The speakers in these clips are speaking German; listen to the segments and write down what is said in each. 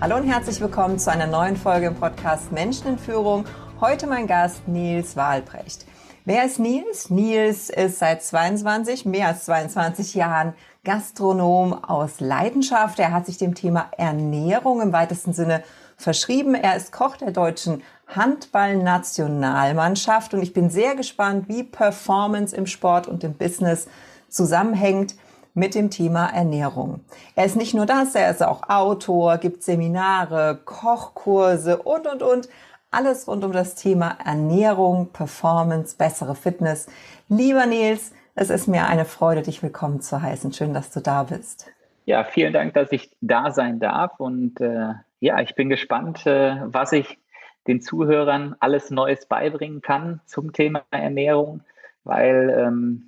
Hallo und herzlich willkommen zu einer neuen Folge im Podcast Menschen in Führung. Heute mein Gast Nils Wahlbrecht. Wer ist Nils? Nils ist seit 22, mehr als 22 Jahren Gastronom aus Leidenschaft. Er hat sich dem Thema Ernährung im weitesten Sinne verschrieben. Er ist Koch der deutschen Handballnationalmannschaft und ich bin sehr gespannt, wie Performance im Sport und im Business zusammenhängt mit dem Thema Ernährung. Er ist nicht nur das, er ist auch Autor, gibt Seminare, Kochkurse und, und, und. Alles rund um das Thema Ernährung, Performance, bessere Fitness. Lieber Nils, es ist mir eine Freude, dich willkommen zu heißen. Schön, dass du da bist. Ja, vielen Dank, dass ich da sein darf. Und äh, ja, ich bin gespannt, äh, was ich den Zuhörern alles Neues beibringen kann zum Thema Ernährung, weil ähm,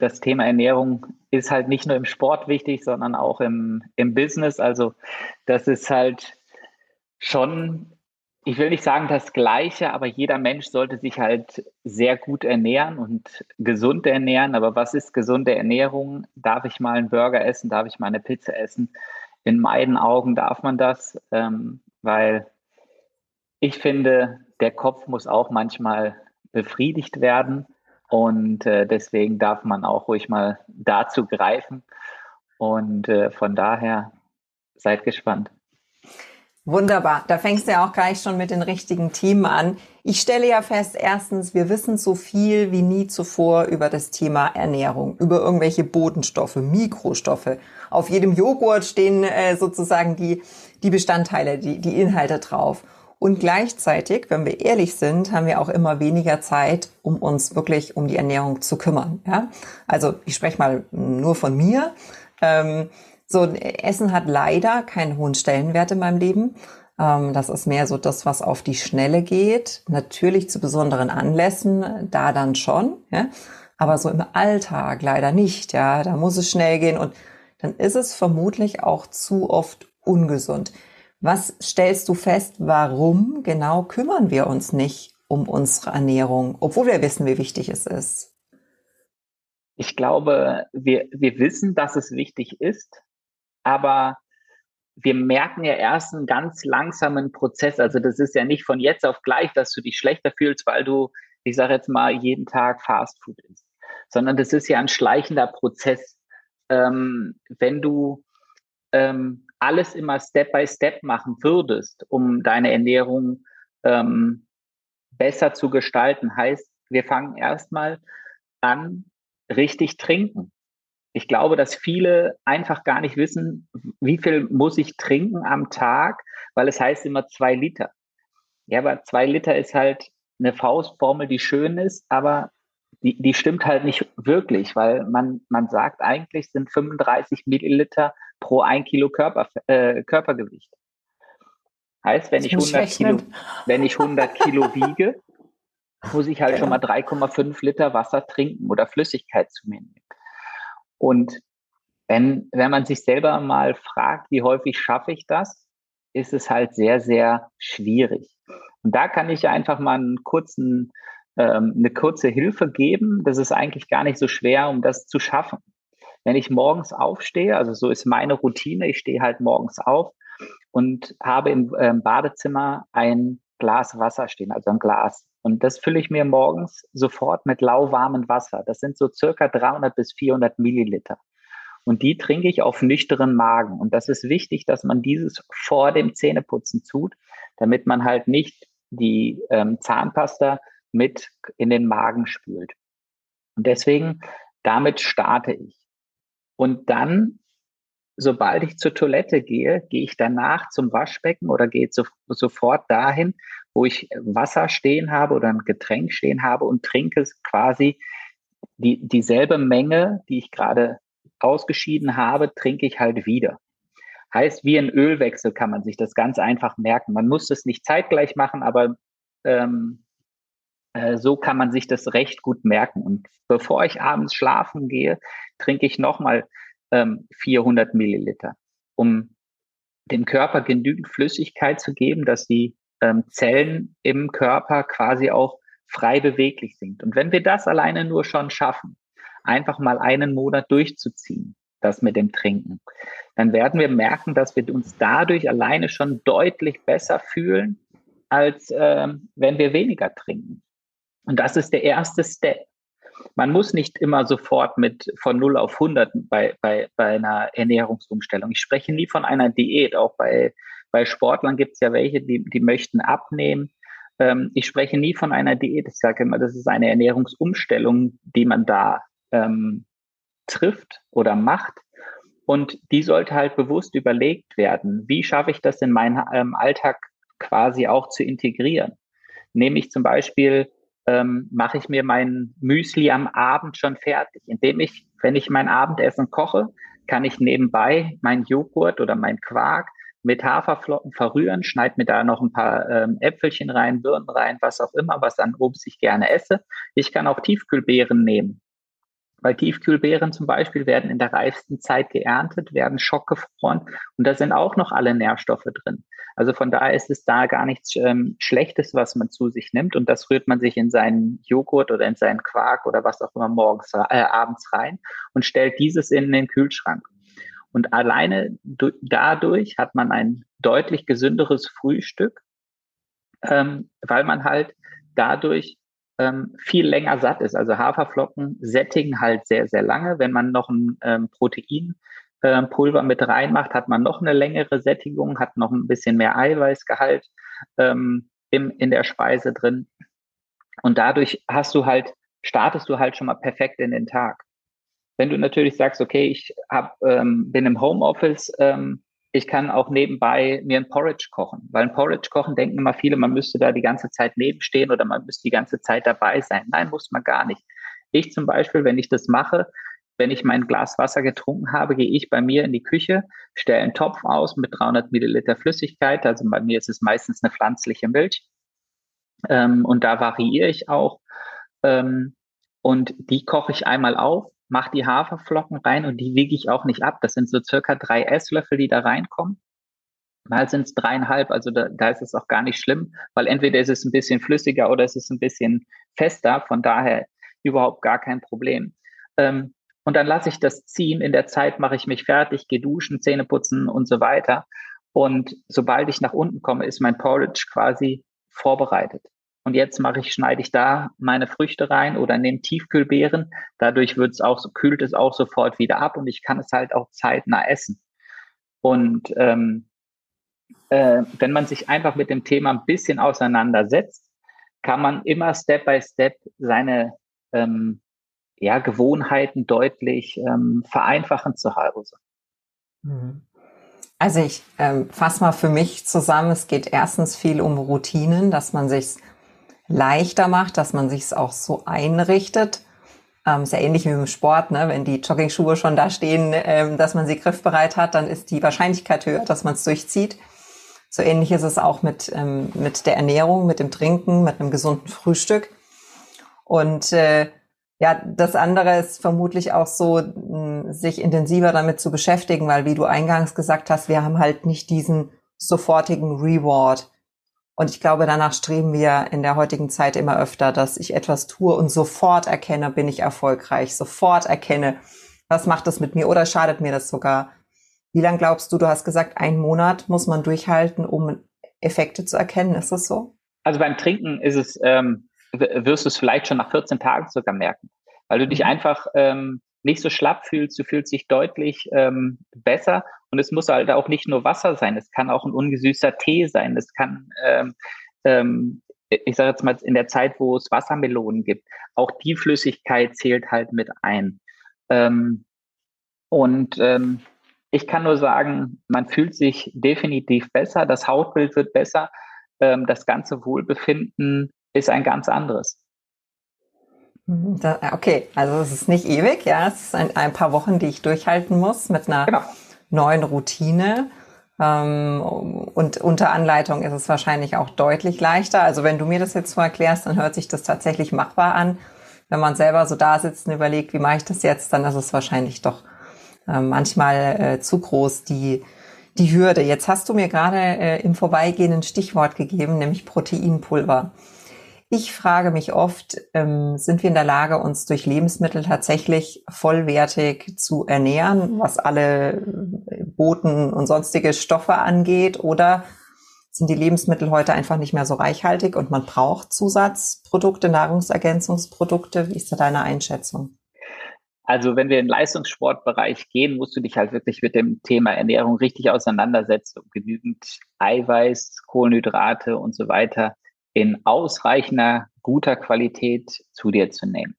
das Thema Ernährung ist halt nicht nur im Sport wichtig, sondern auch im, im Business. Also das ist halt schon ich will nicht sagen das Gleiche, aber jeder Mensch sollte sich halt sehr gut ernähren und gesund ernähren. Aber was ist gesunde Ernährung? Darf ich mal einen Burger essen? Darf ich mal eine Pizza essen? In meinen Augen darf man das, ähm, weil ich finde, der Kopf muss auch manchmal befriedigt werden. Und äh, deswegen darf man auch ruhig mal dazu greifen. Und äh, von daher seid gespannt. Wunderbar. Da fängst du ja auch gleich schon mit den richtigen Themen an. Ich stelle ja fest, erstens, wir wissen so viel wie nie zuvor über das Thema Ernährung, über irgendwelche Bodenstoffe, Mikrostoffe. Auf jedem Joghurt stehen äh, sozusagen die, die Bestandteile, die, die Inhalte drauf. Und gleichzeitig, wenn wir ehrlich sind, haben wir auch immer weniger Zeit, um uns wirklich um die Ernährung zu kümmern. Ja? Also ich spreche mal nur von mir. Ähm, so, Essen hat leider keinen hohen Stellenwert in meinem Leben. Ähm, das ist mehr so das, was auf die Schnelle geht. Natürlich zu besonderen Anlässen, da dann schon. Ja? Aber so im Alltag leider nicht. Ja, da muss es schnell gehen und dann ist es vermutlich auch zu oft ungesund. Was stellst du fest, warum genau kümmern wir uns nicht um unsere Ernährung, obwohl wir wissen, wie wichtig es ist? Ich glaube, wir, wir wissen, dass es wichtig ist, aber wir merken ja erst einen ganz langsamen Prozess. Also das ist ja nicht von jetzt auf gleich, dass du dich schlechter fühlst, weil du, ich sage jetzt mal, jeden Tag Fast Food isst, sondern das ist ja ein schleichender Prozess. Ähm, wenn du ähm, alles immer Step by Step machen würdest, um deine Ernährung ähm, besser zu gestalten, heißt, wir fangen erstmal an, richtig trinken ich glaube, dass viele einfach gar nicht wissen, wie viel muss ich trinken am Tag, weil es heißt immer zwei Liter. Ja, aber zwei Liter ist halt eine Faustformel, die schön ist, aber die, die stimmt halt nicht wirklich, weil man, man sagt eigentlich sind 35 Milliliter pro ein Kilo Körper, äh, Körpergewicht. Heißt, wenn ich, 100 Kilo, wenn ich 100 Kilo wiege, muss ich halt ja. schon mal 3,5 Liter Wasser trinken oder Flüssigkeit zu mir nehmen. Und wenn, wenn man sich selber mal fragt, wie häufig schaffe ich das, ist es halt sehr, sehr schwierig. Und da kann ich einfach mal einen kurzen, ähm, eine kurze Hilfe geben. Das ist eigentlich gar nicht so schwer, um das zu schaffen. Wenn ich morgens aufstehe, also so ist meine Routine, ich stehe halt morgens auf und habe im ähm, Badezimmer ein Glas Wasser stehen, also ein Glas. Und das fülle ich mir morgens sofort mit lauwarmem Wasser. Das sind so circa 300 bis 400 Milliliter. Und die trinke ich auf nüchteren Magen. Und das ist wichtig, dass man dieses vor dem Zähneputzen tut, damit man halt nicht die ähm, Zahnpasta mit in den Magen spült. Und deswegen, damit starte ich. Und dann, sobald ich zur Toilette gehe, gehe ich danach zum Waschbecken oder gehe so, sofort dahin, wo ich Wasser stehen habe oder ein Getränk stehen habe und trinke quasi die, dieselbe Menge, die ich gerade ausgeschieden habe, trinke ich halt wieder. Heißt, wie ein Ölwechsel kann man sich das ganz einfach merken. Man muss es nicht zeitgleich machen, aber ähm, äh, so kann man sich das recht gut merken. Und bevor ich abends schlafen gehe, trinke ich nochmal ähm, 400 Milliliter, um dem Körper genügend Flüssigkeit zu geben, dass die ähm, Zellen im Körper quasi auch frei beweglich sind. Und wenn wir das alleine nur schon schaffen, einfach mal einen Monat durchzuziehen, das mit dem Trinken, dann werden wir merken, dass wir uns dadurch alleine schon deutlich besser fühlen, als ähm, wenn wir weniger trinken. Und das ist der erste Step. Man muss nicht immer sofort mit von 0 auf 100 bei, bei, bei einer Ernährungsumstellung. Ich spreche nie von einer Diät. Auch bei, bei Sportlern gibt es ja welche, die, die möchten abnehmen. Ähm, ich spreche nie von einer Diät. Ich sage immer, das ist eine Ernährungsumstellung, die man da ähm, trifft oder macht. Und die sollte halt bewusst überlegt werden. Wie schaffe ich das in meinen ähm, Alltag quasi auch zu integrieren? Nehme ich zum Beispiel ähm, mache ich mir mein Müsli am Abend schon fertig, indem ich, wenn ich mein Abendessen koche, kann ich nebenbei mein Joghurt oder mein Quark mit Haferflocken verrühren, schneide mir da noch ein paar ähm, Äpfelchen rein, Birnen rein, was auch immer, was an Obst ich gerne esse. Ich kann auch Tiefkühlbeeren nehmen. Weil Tiefkühlbeeren zum Beispiel werden in der reifsten Zeit geerntet, werden schockgefroren und da sind auch noch alle Nährstoffe drin. Also von daher ist es da gar nichts ähm, Schlechtes, was man zu sich nimmt und das rührt man sich in seinen Joghurt oder in seinen Quark oder was auch immer morgens, äh, abends rein und stellt dieses in den Kühlschrank. Und alleine dadurch hat man ein deutlich gesünderes Frühstück, ähm, weil man halt dadurch ähm, viel länger satt ist. Also Haferflocken sättigen halt sehr, sehr lange. Wenn man noch ein ähm, Proteinpulver ähm, mit reinmacht, hat man noch eine längere Sättigung, hat noch ein bisschen mehr Eiweißgehalt ähm, im, in der Speise drin. Und dadurch hast du halt, startest du halt schon mal perfekt in den Tag. Wenn du natürlich sagst, okay, ich hab, ähm, bin im Homeoffice, ähm, ich kann auch nebenbei mir ein Porridge kochen, weil ein Porridge kochen denken immer viele, man müsste da die ganze Zeit nebenstehen oder man müsste die ganze Zeit dabei sein. Nein, muss man gar nicht. Ich zum Beispiel, wenn ich das mache, wenn ich mein Glas Wasser getrunken habe, gehe ich bei mir in die Küche, stelle einen Topf aus mit 300 Milliliter Flüssigkeit. Also bei mir ist es meistens eine pflanzliche Milch. Ähm, und da variiere ich auch. Ähm, und die koche ich einmal auf, mache die Haferflocken rein und die wiege ich auch nicht ab. Das sind so circa drei Esslöffel, die da reinkommen. Mal sind es dreieinhalb, also da, da ist es auch gar nicht schlimm, weil entweder ist es ein bisschen flüssiger oder es ist ein bisschen fester, von daher überhaupt gar kein Problem. Ähm, und dann lasse ich das ziehen. In der Zeit mache ich mich fertig, gehe duschen, Zähne putzen und so weiter. Und sobald ich nach unten komme, ist mein Porridge quasi vorbereitet. Und jetzt mache ich, schneide ich da meine Früchte rein oder nehme Tiefkühlbeeren. Dadurch wird es auch kühlt es auch sofort wieder ab und ich kann es halt auch zeitnah essen. Und ähm, äh, wenn man sich einfach mit dem Thema ein bisschen auseinandersetzt, kann man immer Step by Step seine ähm, ja, Gewohnheiten deutlich ähm, vereinfachen zu Hause. Mhm. Also ich ähm, fasse mal für mich zusammen. Es geht erstens viel um Routinen, dass man sich leichter macht, dass man sich es auch so einrichtet. Ähm, ist ja ähnlich wie im Sport, ne? wenn die Jogging-Schuhe schon da stehen, ähm, dass man sie griffbereit hat, dann ist die Wahrscheinlichkeit höher, dass man es durchzieht. So ähnlich ist es auch mit, ähm, mit der Ernährung, mit dem Trinken, mit einem gesunden Frühstück. Und äh, ja, das andere ist vermutlich auch so, sich intensiver damit zu beschäftigen, weil wie du eingangs gesagt hast, wir haben halt nicht diesen sofortigen Reward. Und ich glaube, danach streben wir in der heutigen Zeit immer öfter, dass ich etwas tue und sofort erkenne, bin ich erfolgreich, sofort erkenne, was macht das mit mir oder schadet mir das sogar. Wie lange glaubst du, du hast gesagt, einen Monat muss man durchhalten, um Effekte zu erkennen. Ist das so? Also beim Trinken ist es, ähm, wirst du es vielleicht schon nach 14 Tagen sogar merken, weil du dich mhm. einfach ähm, nicht so schlapp fühlst, du fühlst dich deutlich ähm, besser und es muss halt auch nicht nur Wasser sein, es kann auch ein ungesüßter Tee sein, es kann, ähm, ähm, ich sage jetzt mal, in der Zeit, wo es Wassermelonen gibt, auch die Flüssigkeit zählt halt mit ein. Ähm, und ähm, ich kann nur sagen, man fühlt sich definitiv besser, das Hautbild wird besser, ähm, das ganze Wohlbefinden ist ein ganz anderes. Mhm, okay, also es ist nicht ewig, ja, es ist ein, ein paar Wochen, die ich durchhalten muss mit einer genau. neuen Routine. Ähm, und unter Anleitung ist es wahrscheinlich auch deutlich leichter. Also wenn du mir das jetzt so erklärst, dann hört sich das tatsächlich machbar an. Wenn man selber so da sitzt und überlegt, wie mache ich das jetzt, dann ist es wahrscheinlich doch äh, manchmal äh, zu groß, die, die Hürde. Jetzt hast du mir gerade äh, im Vorbeigehen ein Stichwort gegeben, nämlich Proteinpulver. Ich frage mich oft, ähm, sind wir in der Lage, uns durch Lebensmittel tatsächlich vollwertig zu ernähren, was alle äh, Boten und sonstige Stoffe angeht? Oder sind die Lebensmittel heute einfach nicht mehr so reichhaltig und man braucht Zusatzprodukte, Nahrungsergänzungsprodukte? Wie ist da deine Einschätzung? Also wenn wir in den Leistungssportbereich gehen, musst du dich halt wirklich mit dem Thema Ernährung richtig auseinandersetzen, um genügend Eiweiß, Kohlenhydrate und so weiter in ausreichender, guter Qualität zu dir zu nehmen.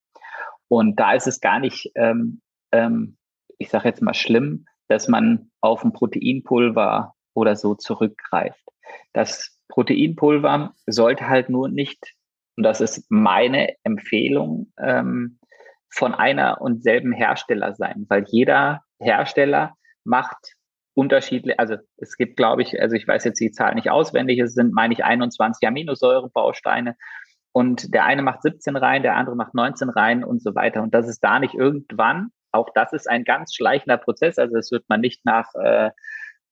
Und da ist es gar nicht, ähm, ähm, ich sage jetzt mal schlimm, dass man auf ein Proteinpulver oder so zurückgreift. Das Proteinpulver sollte halt nur nicht, und das ist meine Empfehlung, ähm, von einer und selben Hersteller sein, weil jeder Hersteller macht unterschiedlich, also es gibt, glaube ich, also ich weiß jetzt die Zahl nicht auswendig, es sind, meine ich, 21 Aminosäurebausteine und der eine macht 17 rein, der andere macht 19 rein und so weiter. Und das ist da nicht irgendwann, auch das ist ein ganz schleichender Prozess, also das wird man nicht nach, äh,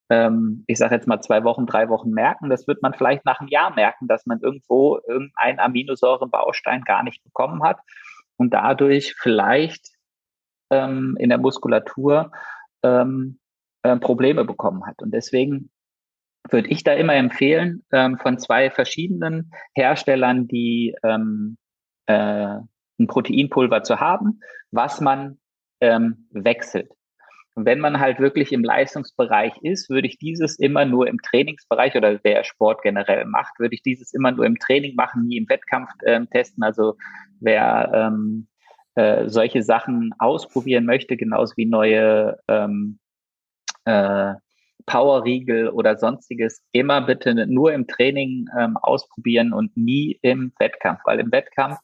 ähm, ich sage jetzt mal zwei Wochen, drei Wochen merken, das wird man vielleicht nach einem Jahr merken, dass man irgendwo irgendeinen Aminosäurebaustein gar nicht bekommen hat und dadurch vielleicht ähm, in der Muskulatur ähm, äh, Probleme bekommen hat. Und deswegen würde ich da immer empfehlen, ähm, von zwei verschiedenen Herstellern, die ähm, äh, ein Proteinpulver zu haben, was man ähm, wechselt. Und wenn man halt wirklich im Leistungsbereich ist, würde ich dieses immer nur im Trainingsbereich oder wer Sport generell macht, würde ich dieses immer nur im Training machen, nie im Wettkampf ähm, testen. Also wer ähm, äh, solche Sachen ausprobieren möchte, genauso wie neue ähm, äh, Powerriegel oder sonstiges immer bitte nur im Training ähm, ausprobieren und nie im Wettkampf, weil im Wettkampf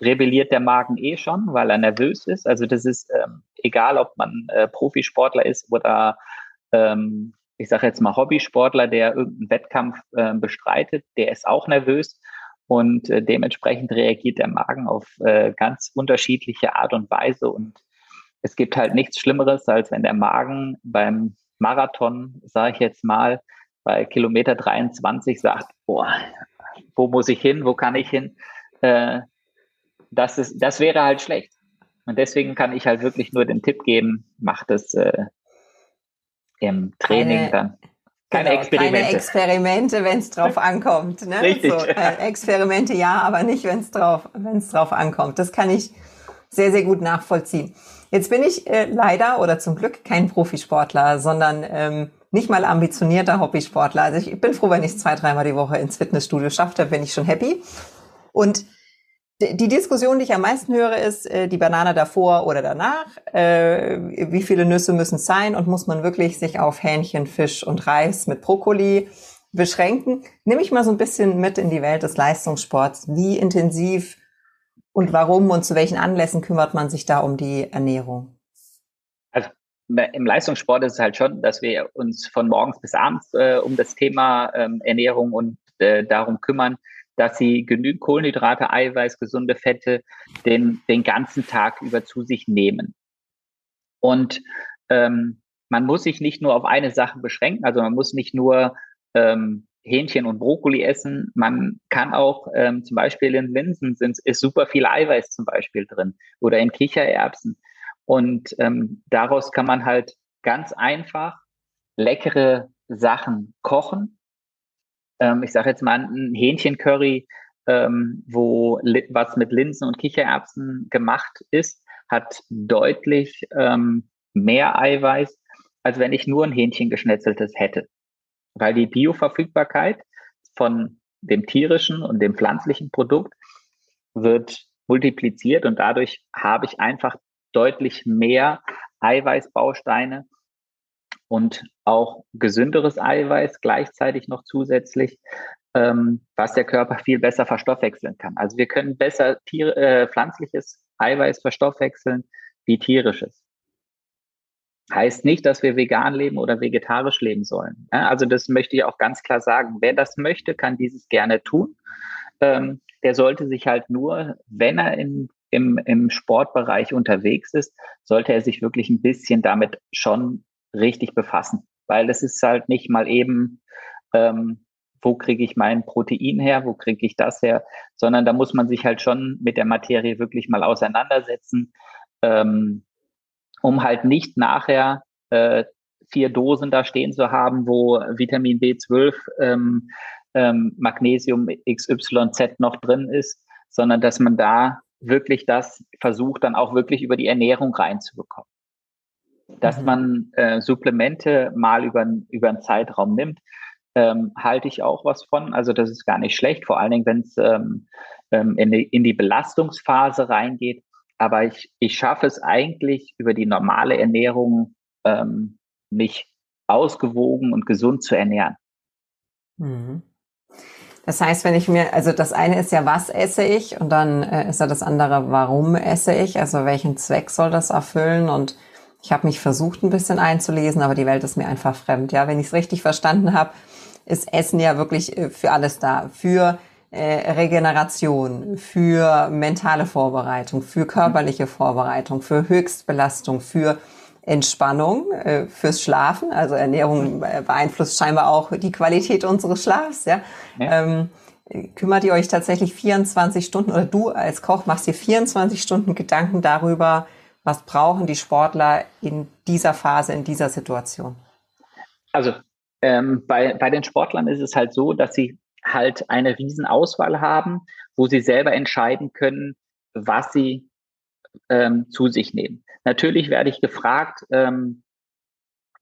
rebelliert der Magen eh schon, weil er nervös ist. Also das ist ähm, egal, ob man äh, Profisportler ist oder ähm, ich sage jetzt mal Hobbysportler, der irgendeinen Wettkampf äh, bestreitet, der ist auch nervös. Und äh, dementsprechend reagiert der Magen auf äh, ganz unterschiedliche Art und Weise. Und es gibt halt nichts Schlimmeres, als wenn der Magen beim Marathon, sage ich jetzt mal, bei Kilometer 23 sagt, boah, wo muss ich hin, wo kann ich hin? Äh, das, ist, das wäre halt schlecht. Und deswegen kann ich halt wirklich nur den Tipp geben, macht es äh, im Training keine, dann. Keine genau, Experimente. Keine Experimente, wenn es drauf ankommt. Ne? Richtig. So, äh, Experimente ja, aber nicht, wenn es drauf, wenn's drauf ankommt. Das kann ich sehr, sehr gut nachvollziehen. Jetzt bin ich äh, leider oder zum Glück kein Profisportler, sondern ähm, nicht mal ambitionierter Hobbysportler. Also ich bin froh, wenn ich es zwei, dreimal die Woche ins Fitnessstudio schaffe, dann bin ich schon happy. Und die Diskussion, die ich am meisten höre, ist äh, die Banane davor oder danach. Äh, wie viele Nüsse müssen es sein und muss man wirklich sich auf Hähnchen, Fisch und Reis mit Brokkoli beschränken? Nimm ich mal so ein bisschen mit in die Welt des Leistungssports. Wie intensiv und warum und zu welchen Anlässen kümmert man sich da um die Ernährung? Also im Leistungssport ist es halt schon, dass wir uns von morgens bis abends äh, um das Thema ähm, Ernährung und äh, darum kümmern, dass sie genügend Kohlenhydrate, Eiweiß, gesunde Fette den, den ganzen Tag über zu sich nehmen. Und ähm, man muss sich nicht nur auf eine Sache beschränken, also man muss nicht nur ähm, Hähnchen und Brokkoli essen. Man kann auch ähm, zum Beispiel in Linsen sind, ist super viel Eiweiß zum Beispiel drin oder in Kichererbsen. Und ähm, daraus kann man halt ganz einfach leckere Sachen kochen. Ähm, ich sage jetzt mal ein Hähnchencurry, ähm, wo was mit Linsen und Kichererbsen gemacht ist, hat deutlich ähm, mehr Eiweiß, als wenn ich nur ein Hähnchen geschnetzeltes hätte weil die Bioverfügbarkeit von dem tierischen und dem pflanzlichen Produkt wird multipliziert und dadurch habe ich einfach deutlich mehr Eiweißbausteine und auch gesünderes Eiweiß gleichzeitig noch zusätzlich, ähm, was der Körper viel besser verstoffwechseln kann. Also wir können besser Tier, äh, pflanzliches Eiweiß verstoffwechseln wie tierisches. Heißt nicht, dass wir vegan leben oder vegetarisch leben sollen. Also das möchte ich auch ganz klar sagen. Wer das möchte, kann dieses gerne tun. Ähm, der sollte sich halt nur, wenn er in, im, im Sportbereich unterwegs ist, sollte er sich wirklich ein bisschen damit schon richtig befassen. Weil es ist halt nicht mal eben, ähm, wo kriege ich mein Protein her, wo kriege ich das her, sondern da muss man sich halt schon mit der Materie wirklich mal auseinandersetzen. Ähm, um halt nicht nachher äh, vier Dosen da stehen zu haben, wo Vitamin B12, ähm, ähm, Magnesium XYZ noch drin ist, sondern dass man da wirklich das versucht, dann auch wirklich über die Ernährung reinzubekommen. Dass mhm. man äh, Supplemente mal über, über einen Zeitraum nimmt, ähm, halte ich auch was von. Also das ist gar nicht schlecht, vor allen Dingen, wenn es ähm, ähm, in, die, in die Belastungsphase reingeht, aber ich, ich schaffe es eigentlich über die normale Ernährung, ähm, mich ausgewogen und gesund zu ernähren. Mhm. Das heißt, wenn ich mir, also das eine ist ja, was esse ich und dann äh, ist ja das andere, warum esse ich, also welchen Zweck soll das erfüllen und ich habe mich versucht, ein bisschen einzulesen, aber die Welt ist mir einfach fremd. Ja, wenn ich es richtig verstanden habe, ist Essen ja wirklich äh, für alles da. Für äh, Regeneration, für mentale Vorbereitung, für körperliche Vorbereitung, für Höchstbelastung, für Entspannung, äh, fürs Schlafen. Also Ernährung beeinflusst scheinbar auch die Qualität unseres Schlafs. Ja? ja. Ähm, kümmert ihr euch tatsächlich 24 Stunden oder du als Koch machst dir 24 Stunden Gedanken darüber, was brauchen die Sportler in dieser Phase, in dieser Situation? Also ähm, bei, bei den Sportlern ist es halt so, dass sie halt eine Riesenauswahl haben, wo sie selber entscheiden können, was sie ähm, zu sich nehmen. Natürlich werde ich gefragt, ähm,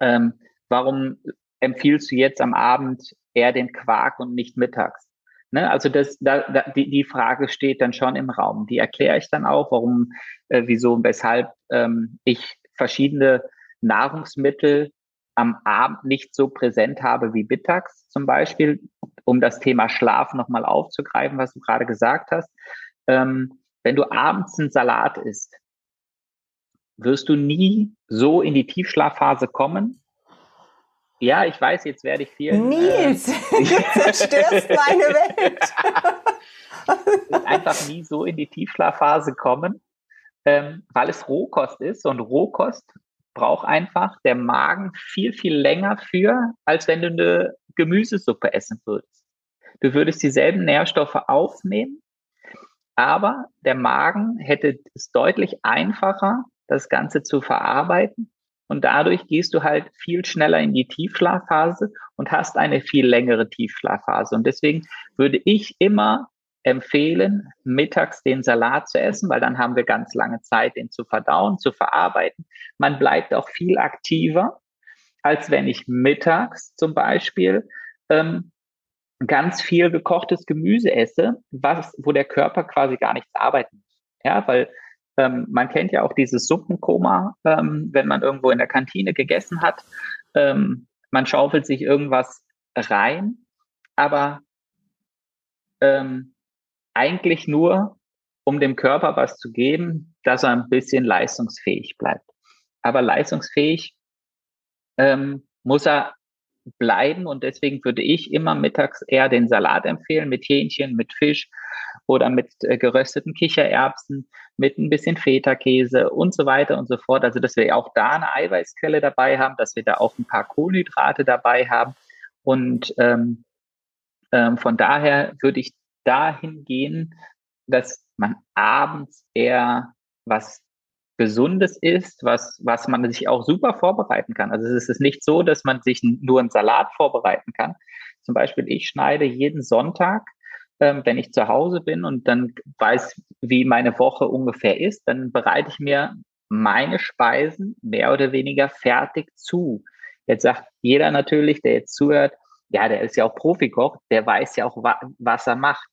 ähm, warum empfiehlst du jetzt am Abend eher den Quark und nicht mittags? Ne? Also das, da, da, die, die Frage steht dann schon im Raum. Die erkläre ich dann auch, warum, äh, wieso und weshalb ähm, ich verschiedene Nahrungsmittel am Abend nicht so präsent habe wie mittags zum Beispiel, um das Thema Schlaf nochmal aufzugreifen, was du gerade gesagt hast. Ähm, wenn du abends einen Salat isst, wirst du nie so in die Tiefschlafphase kommen. Ja, ich weiß, jetzt werde ich viel. Nils, äh, du zerstörst meine Welt. einfach nie so in die Tiefschlafphase kommen, ähm, weil es Rohkost ist und Rohkost braucht einfach der Magen viel, viel länger für, als wenn du eine Gemüsesuppe essen würdest. Du würdest dieselben Nährstoffe aufnehmen, aber der Magen hätte es deutlich einfacher, das Ganze zu verarbeiten. Und dadurch gehst du halt viel schneller in die Tiefschlafphase und hast eine viel längere Tiefschlafphase. Und deswegen würde ich immer empfehlen, mittags den Salat zu essen, weil dann haben wir ganz lange Zeit, den zu verdauen, zu verarbeiten. Man bleibt auch viel aktiver, als wenn ich mittags zum Beispiel ähm, ganz viel gekochtes Gemüse esse, was, wo der Körper quasi gar nichts arbeiten muss. Ja, weil ähm, man kennt ja auch dieses Suppenkoma, ähm, wenn man irgendwo in der Kantine gegessen hat. Ähm, man schaufelt sich irgendwas rein, aber ähm, eigentlich nur, um dem Körper was zu geben, dass er ein bisschen leistungsfähig bleibt. Aber leistungsfähig ähm, muss er bleiben und deswegen würde ich immer mittags eher den Salat empfehlen mit Hähnchen, mit Fisch oder mit äh, gerösteten Kichererbsen, mit ein bisschen Feta-Käse und so weiter und so fort. Also dass wir auch da eine Eiweißquelle dabei haben, dass wir da auch ein paar Kohlenhydrate dabei haben und ähm, ähm, von daher würde ich dahin gehen, dass man abends eher was Gesundes isst, was, was man sich auch super vorbereiten kann. Also es ist nicht so, dass man sich nur einen Salat vorbereiten kann. Zum Beispiel, ich schneide jeden Sonntag, ähm, wenn ich zu Hause bin und dann weiß, wie meine Woche ungefähr ist, dann bereite ich mir meine Speisen mehr oder weniger fertig zu. Jetzt sagt jeder natürlich, der jetzt zuhört, ja, der ist ja auch Profikoch, der weiß ja auch, wa was er macht.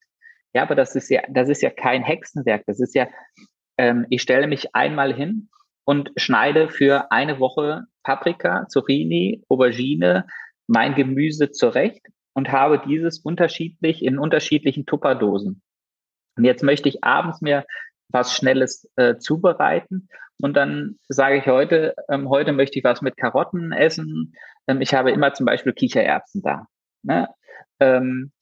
Ja, aber das ist ja, das ist ja kein Hexenwerk. Das ist ja, ähm, ich stelle mich einmal hin und schneide für eine Woche Paprika, Zucchini, Aubergine, mein Gemüse zurecht und habe dieses unterschiedlich in unterschiedlichen Tupperdosen. Und jetzt möchte ich abends mir was Schnelles äh, zubereiten. Und dann sage ich heute, ähm, heute möchte ich was mit Karotten essen. Ähm, ich habe immer zum Beispiel Kichererbsen da. Ne? Ähm,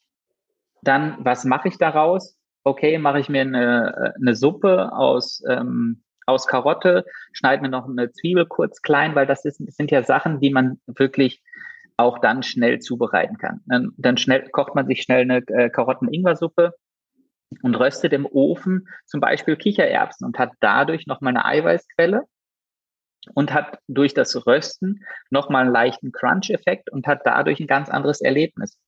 dann, was mache ich daraus? Okay, mache ich mir eine, äh, eine Suppe aus, ähm, aus Karotte, schneide mir noch eine Zwiebel kurz klein, weil das, ist, das sind ja Sachen, die man wirklich auch dann schnell zubereiten kann. Dann, dann schnell kocht man sich schnell eine äh, Karotten-Ingwer-Suppe und röstet im Ofen zum Beispiel Kichererbsen und hat dadurch nochmal eine Eiweißquelle und hat durch das Rösten nochmal einen leichten Crunch-Effekt und hat dadurch ein ganz anderes Erlebnis.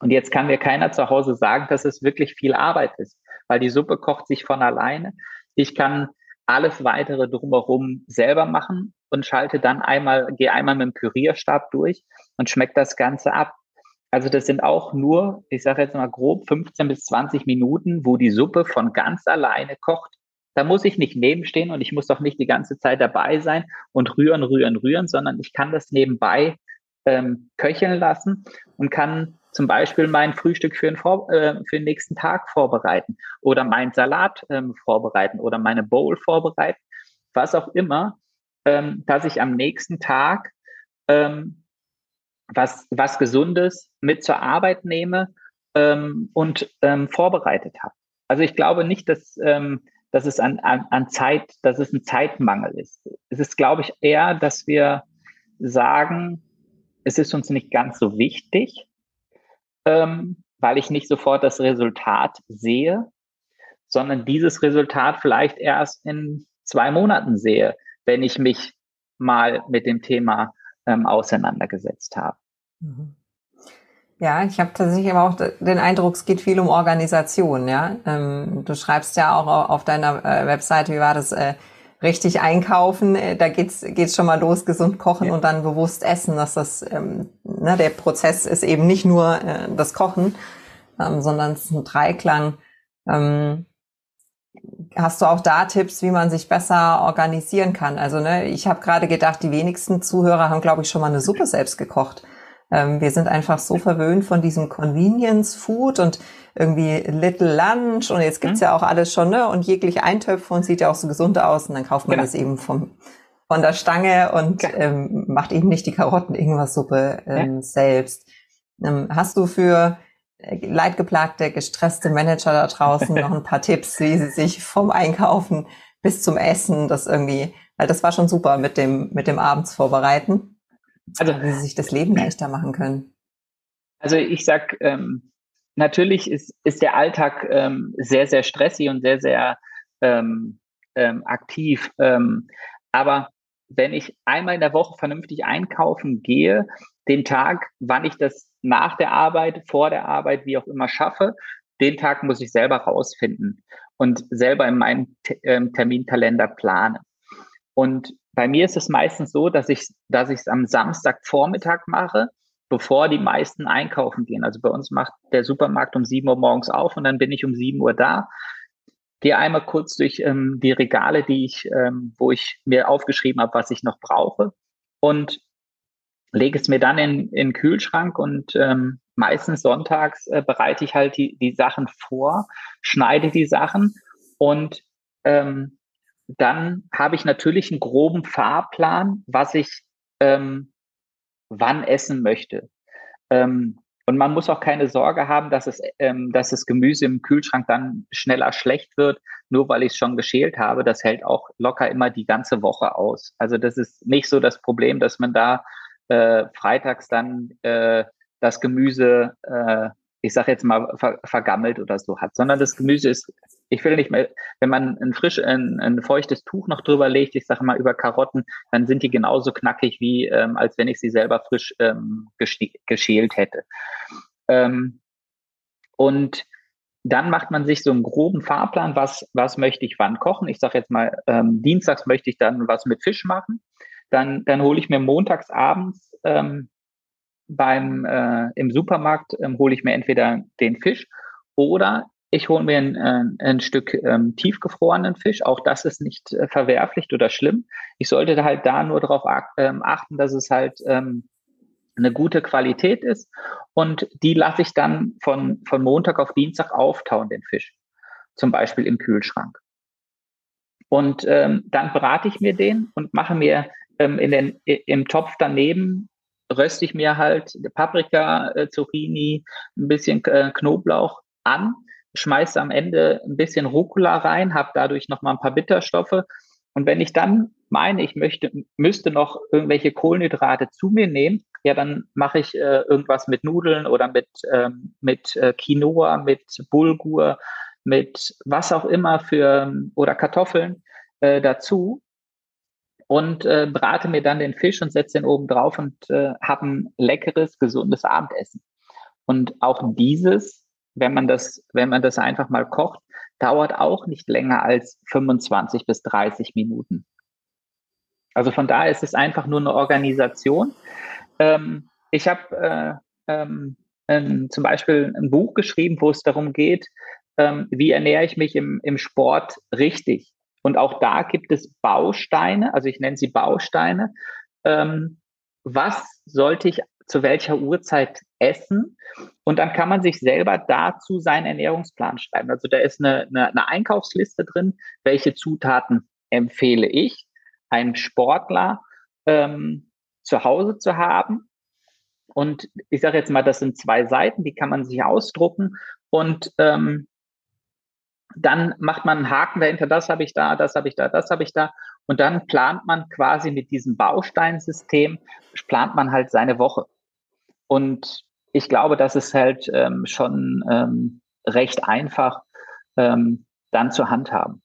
Und jetzt kann mir keiner zu Hause sagen, dass es wirklich viel Arbeit ist, weil die Suppe kocht sich von alleine. Ich kann alles weitere drumherum selber machen und schalte dann einmal, gehe einmal mit dem Pürierstab durch und schmeckt das Ganze ab. Also das sind auch nur, ich sage jetzt mal grob 15 bis 20 Minuten, wo die Suppe von ganz alleine kocht. Da muss ich nicht nebenstehen und ich muss doch nicht die ganze Zeit dabei sein und rühren, rühren, rühren, sondern ich kann das nebenbei ähm, köcheln lassen und kann zum Beispiel mein Frühstück für den, Vor äh, für den nächsten Tag vorbereiten oder meinen Salat ähm, vorbereiten oder meine Bowl vorbereiten, was auch immer, ähm, dass ich am nächsten Tag ähm, was, was Gesundes mit zur Arbeit nehme ähm, und ähm, vorbereitet habe. Also ich glaube nicht, dass, ähm, dass es an, an, an Zeit, dass es ein Zeitmangel ist. Es ist, glaube ich, eher, dass wir sagen, es ist uns nicht ganz so wichtig, ähm, weil ich nicht sofort das Resultat sehe, sondern dieses Resultat vielleicht erst in zwei Monaten sehe, wenn ich mich mal mit dem Thema ähm, auseinandergesetzt habe. Mhm. Ja, ich habe tatsächlich aber auch den Eindruck, es geht viel um Organisation. Ja, ähm, du schreibst ja auch auf deiner äh, Webseite, wie war das? Äh, richtig einkaufen, äh, da geht's geht's schon mal los, gesund kochen ja. und dann bewusst essen, dass das ähm, ne, der Prozess ist eben nicht nur äh, das Kochen, ähm, sondern es ist ein Dreiklang. Ähm, hast du auch da Tipps, wie man sich besser organisieren kann? Also ne, ich habe gerade gedacht, die wenigsten Zuhörer haben, glaube ich, schon mal eine Suppe selbst gekocht. Ähm, wir sind einfach so verwöhnt von diesem Convenience Food und irgendwie Little Lunch und jetzt gibt's mhm. ja auch alles schon, ne? Und jeglich Eintöpfe und sieht ja auch so gesund aus und dann kauft man genau. das eben vom, von der Stange und ja. ähm, macht eben nicht die Karotten-Irgendwas-Suppe ähm, ja. selbst. Ähm, hast du für äh, leidgeplagte, gestresste Manager da draußen noch ein paar Tipps, wie sie sich vom Einkaufen bis zum Essen das irgendwie, weil das war schon super mit dem, mit dem Abends vorbereiten. Also, wie sie sich das Leben leichter machen können. Also ich sag, ähm, natürlich ist, ist der Alltag ähm, sehr, sehr stressig und sehr, sehr ähm, ähm, aktiv. Ähm, aber wenn ich einmal in der Woche vernünftig einkaufen gehe, den Tag, wann ich das nach der Arbeit, vor der Arbeit, wie auch immer schaffe, den Tag muss ich selber rausfinden und selber in meinem ähm, Terminkalender planen. Und bei mir ist es meistens so, dass ich dass ich es am Samstagvormittag mache bevor die meisten einkaufen gehen. Also bei uns macht der Supermarkt um sieben Uhr morgens auf und dann bin ich um sieben Uhr da. Gehe einmal kurz durch ähm, die Regale, die ich, ähm, wo ich mir aufgeschrieben habe, was ich noch brauche und lege es mir dann in, in den Kühlschrank und ähm, meistens sonntags äh, bereite ich halt die, die Sachen vor, schneide die Sachen und ähm, dann habe ich natürlich einen groben Fahrplan, was ich ähm, wann essen möchte. Ähm, und man muss auch keine Sorge haben, dass es, ähm, dass das Gemüse im Kühlschrank dann schneller schlecht wird, nur weil ich es schon geschält habe. Das hält auch locker immer die ganze Woche aus. Also das ist nicht so das Problem, dass man da äh, freitags dann äh, das Gemüse, äh, ich sage jetzt mal, ver vergammelt oder so hat, sondern das Gemüse ist ich will nicht mehr, wenn man ein frisch, ein, ein feuchtes Tuch noch drüber legt, ich sage mal über Karotten, dann sind die genauso knackig wie ähm, als wenn ich sie selber frisch ähm, geschält hätte. Ähm, und dann macht man sich so einen groben Fahrplan, was, was möchte ich wann kochen. Ich sage jetzt mal, ähm, dienstags möchte ich dann was mit Fisch machen. Dann, dann hole ich mir montags abends ähm, beim äh, im Supermarkt ähm, hole ich mir entweder den Fisch oder ich hole mir ein, äh, ein Stück ähm, tiefgefrorenen Fisch. Auch das ist nicht äh, verwerflich oder schlimm. Ich sollte halt da nur darauf ähm, achten, dass es halt ähm, eine gute Qualität ist. Und die lasse ich dann von, von Montag auf Dienstag auftauen, den Fisch. Zum Beispiel im Kühlschrank. Und ähm, dann brate ich mir den und mache mir ähm, in den, im Topf daneben röste ich mir halt Paprika, äh, Zucchini, ein bisschen äh, Knoblauch an, schmeiße am Ende ein bisschen Rucola rein, habe dadurch nochmal ein paar Bitterstoffe. Und wenn ich dann meine, ich möchte, müsste noch irgendwelche Kohlenhydrate zu mir nehmen, ja, dann mache ich äh, irgendwas mit Nudeln oder mit, ähm, mit äh, Quinoa, mit Bulgur, mit was auch immer für oder Kartoffeln äh, dazu und äh, brate mir dann den Fisch und setze den oben drauf und äh, habe ein leckeres, gesundes Abendessen. Und auch dieses, wenn man das, wenn man das einfach mal kocht, dauert auch nicht länger als 25 bis 30 Minuten. Also von daher ist es einfach nur eine Organisation. Ähm, ich habe äh, ähm, zum Beispiel ein Buch geschrieben, wo es darum geht, ähm, wie ernähre ich mich im, im Sport richtig. Und auch da gibt es Bausteine, also ich nenne sie Bausteine. Ähm, was sollte ich zu welcher Uhrzeit essen? Und dann kann man sich selber dazu seinen Ernährungsplan schreiben. Also da ist eine, eine, eine Einkaufsliste drin, welche Zutaten empfehle ich, einem Sportler ähm, zu Hause zu haben. Und ich sage jetzt mal, das sind zwei Seiten, die kann man sich ausdrucken und ähm, dann macht man einen Haken dahinter, das habe ich da, das habe ich da, das habe ich da. Und dann plant man quasi mit diesem Bausteinsystem, plant man halt seine Woche. Und ich glaube, das ist halt ähm, schon ähm, recht einfach ähm, dann zur handhaben.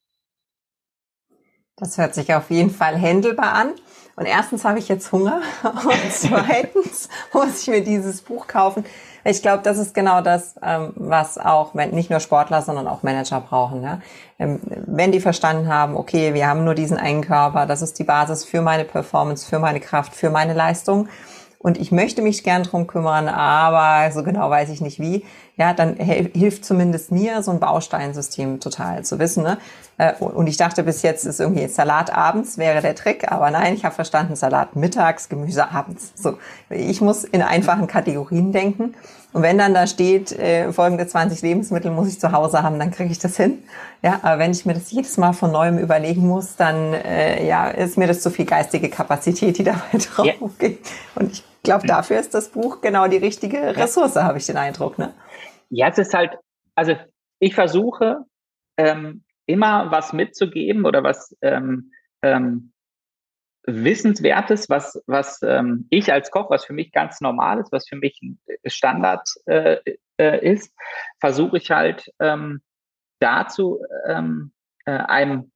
Das hört sich auf jeden Fall händelbar an. Und erstens habe ich jetzt Hunger und zweitens muss ich mir dieses Buch kaufen. Ich glaube, das ist genau das, ähm, was auch nicht nur Sportler, sondern auch Manager brauchen. Ja? Ähm, wenn die verstanden haben, okay, wir haben nur diesen einen Körper, das ist die Basis für meine Performance, für meine Kraft, für meine Leistung und ich möchte mich gern drum kümmern, aber so genau weiß ich nicht wie, ja, dann hilft zumindest mir so ein Bausteinsystem total zu wissen. Ne? Äh, und ich dachte bis jetzt ist irgendwie Salat abends wäre der Trick, aber nein, ich habe verstanden, Salat mittags, Gemüse abends. So, ich muss in einfachen Kategorien denken. Und wenn dann da steht, äh, folgende 20 Lebensmittel muss ich zu Hause haben, dann kriege ich das hin. Ja, aber wenn ich mir das jedes Mal von neuem überlegen muss, dann äh, ja, ist mir das zu viel geistige Kapazität, die dabei drauf geht. Und ich glaube, dafür ist das Buch genau die richtige Ressource, habe ich den Eindruck. Ne? Ja, es ist halt, also ich versuche ähm, immer was mitzugeben oder was ähm, ähm, Wissenswertes, was, was ähm, ich als Koch, was für mich ganz normal ist, was für mich Standard äh, äh, ist, versuche ich halt ähm, dazu ähm, äh, einem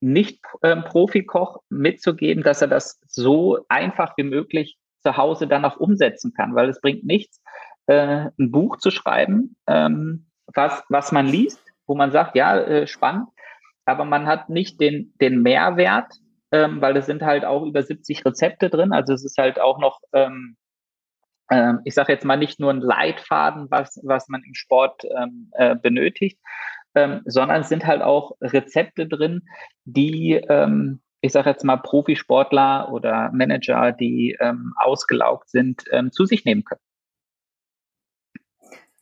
Nicht-Profi-Koch mitzugeben, dass er das so einfach wie möglich zu Hause dann auch umsetzen kann, weil es bringt nichts, äh, ein Buch zu schreiben, ähm, was, was man liest, wo man sagt, ja, äh, spannend, aber man hat nicht den, den Mehrwert, ähm, weil es sind halt auch über 70 Rezepte drin. Also es ist halt auch noch, ähm, äh, ich sage jetzt mal nicht nur ein Leitfaden, was, was man im Sport ähm, äh, benötigt, ähm, sondern es sind halt auch Rezepte drin, die ähm, ich sage jetzt mal Profisportler oder Manager, die ähm, ausgelaugt sind, zu sich nehmen können.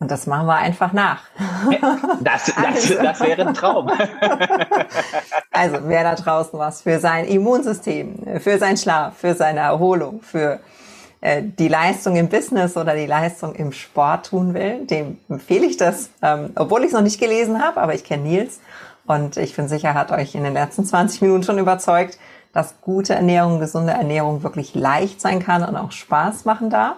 Und das machen wir einfach nach. Das, das, also. das wäre ein Traum. Also wer da draußen was für sein Immunsystem, für seinen Schlaf, für seine Erholung, für äh, die Leistung im Business oder die Leistung im Sport tun will, dem empfehle ich das, ähm, obwohl ich es noch nicht gelesen habe, aber ich kenne Nils und ich bin sicher, hat euch in den letzten 20 Minuten schon überzeugt, dass gute Ernährung, gesunde Ernährung wirklich leicht sein kann und auch Spaß machen darf.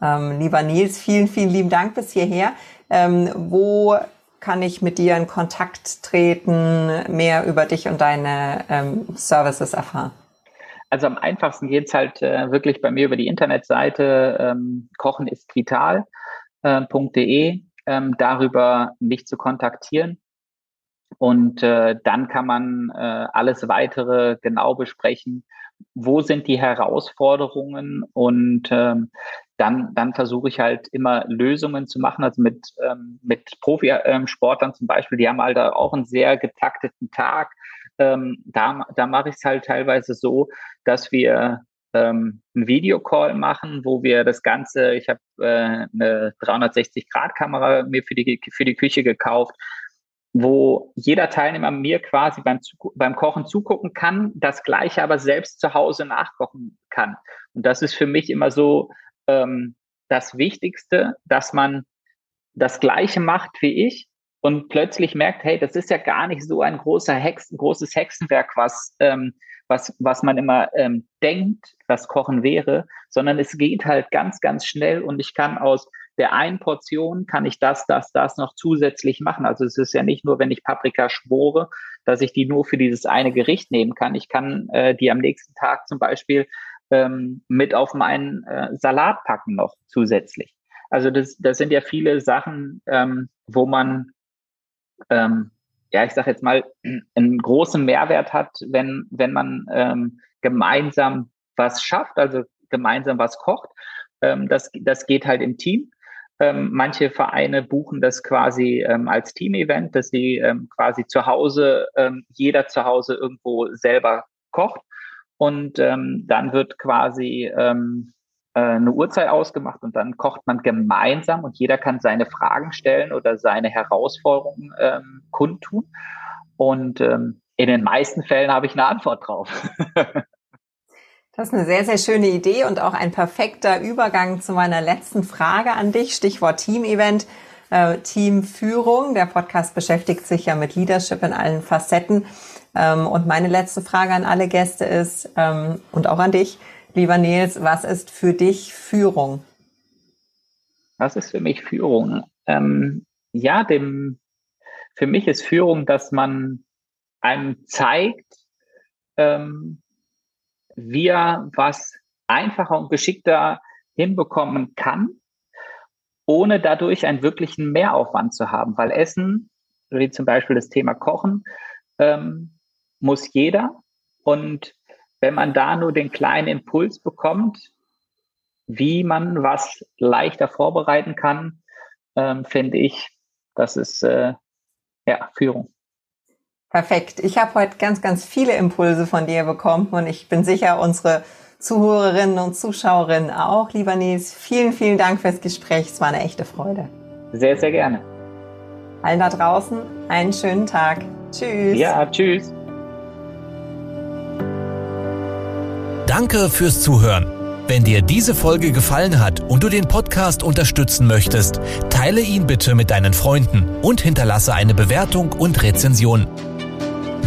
Ähm, lieber Nils, vielen, vielen lieben Dank bis hierher. Ähm, wo kann ich mit dir in Kontakt treten, mehr über dich und deine ähm, Services erfahren? Also am einfachsten geht's halt äh, wirklich bei mir über die Internetseite ähm, kochenistvital.de, äh, ähm, darüber mich zu kontaktieren. Und äh, dann kann man äh, alles weitere genau besprechen. Wo sind die Herausforderungen? Und ähm, dann, dann versuche ich halt immer Lösungen zu machen. Also mit, ähm, mit Profisportlern zum Beispiel, die haben halt auch einen sehr getakteten Tag. Ähm, da da mache ich es halt teilweise so, dass wir ähm, einen Videocall machen, wo wir das Ganze, ich habe äh, eine 360-Grad-Kamera mir für die, für die Küche gekauft, wo jeder Teilnehmer mir quasi beim, beim Kochen zugucken kann, das Gleiche aber selbst zu Hause nachkochen kann. Und das ist für mich immer so ähm, das Wichtigste, dass man das Gleiche macht wie ich und plötzlich merkt, hey, das ist ja gar nicht so ein großer Hexen, großes Hexenwerk, was, ähm, was, was man immer ähm, denkt, was Kochen wäre, sondern es geht halt ganz, ganz schnell und ich kann aus der einen Portion kann ich das, das, das noch zusätzlich machen. Also es ist ja nicht nur, wenn ich Paprika schmore, dass ich die nur für dieses eine Gericht nehmen kann. Ich kann äh, die am nächsten Tag zum Beispiel ähm, mit auf meinen äh, Salat packen noch zusätzlich. Also das, das sind ja viele Sachen, ähm, wo man, ähm, ja, ich sage jetzt mal, einen großen Mehrwert hat, wenn, wenn man ähm, gemeinsam was schafft, also gemeinsam was kocht. Ähm, das, das geht halt im Team. Ähm, manche Vereine buchen das quasi ähm, als Team-Event, dass sie ähm, quasi zu Hause, ähm, jeder zu Hause irgendwo selber kocht. Und ähm, dann wird quasi ähm, äh, eine Uhrzeit ausgemacht und dann kocht man gemeinsam und jeder kann seine Fragen stellen oder seine Herausforderungen kundtun. Und in den meisten Fällen habe ich eine Antwort drauf. Das ist eine sehr, sehr schöne Idee und auch ein perfekter Übergang zu meiner letzten Frage an dich. Stichwort Team-Event, äh, Teamführung. Der Podcast beschäftigt sich ja mit Leadership in allen Facetten. Ähm, und meine letzte Frage an alle Gäste ist, ähm, und auch an dich, lieber Nils, was ist für dich Führung? Was ist für mich Führung? Ähm, ja, dem, für mich ist Führung, dass man einem zeigt, ähm, wie er was einfacher und geschickter hinbekommen kann, ohne dadurch einen wirklichen Mehraufwand zu haben. Weil Essen, wie zum Beispiel das Thema Kochen, ähm, muss jeder. Und wenn man da nur den kleinen Impuls bekommt, wie man was leichter vorbereiten kann, ähm, finde ich, das ist äh, ja Führung. Perfekt. Ich habe heute ganz, ganz viele Impulse von dir bekommen und ich bin sicher, unsere Zuhörerinnen und Zuschauerinnen auch. Lieber Nils, vielen, vielen Dank fürs Gespräch. Es war eine echte Freude. Sehr, sehr gerne. Allen da draußen einen schönen Tag. Tschüss. Ja, tschüss. Danke fürs Zuhören. Wenn dir diese Folge gefallen hat und du den Podcast unterstützen möchtest, teile ihn bitte mit deinen Freunden und hinterlasse eine Bewertung und Rezension.